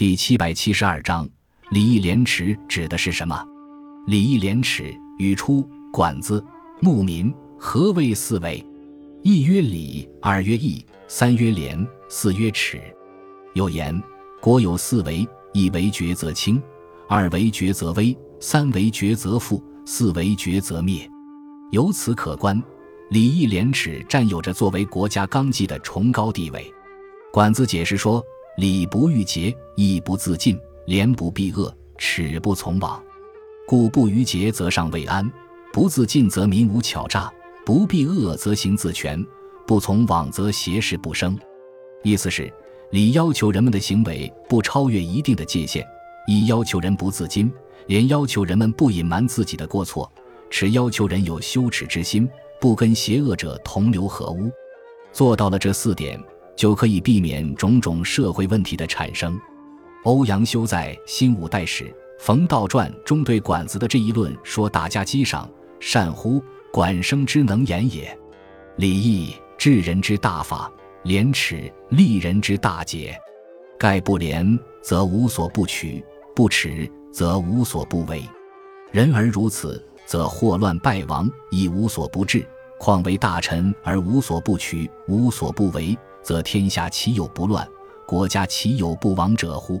第七百七十二章，礼义廉耻指的是什么？礼义廉耻，语出《管子》，牧民。何谓四维？一曰礼，二曰义，三曰廉，四曰耻。有言：国有四维，一为决则清，二为决则危，三为决则富，四为决则灭。由此可观，礼义廉耻占有着作为国家纲纪的崇高地位。管子解释说。礼不逾节，义不自尽，廉不避恶，耻不从往。故不逾节则上未安，不自尽则民无巧诈，不避恶则行自全，不从往则邪事不生。意思是，礼要求人们的行为不超越一定的界限，义要求人不自矜，廉要求人们不隐瞒自己的过错，耻要求人有羞耻之心，不跟邪恶者同流合污。做到了这四点。就可以避免种种社会问题的产生。欧阳修在《新五代史·冯道传》中对管子的这一论说：“打家击赏，善乎？管生之能言也。礼义治人之大法，廉耻利人之大节。盖不廉，则无所不取；不耻，则无所不为。人而如此，则祸乱败亡，亦无所不至。况为大臣而无所不取，无所不为？”则天下岂有不乱，国家岂有不亡者乎？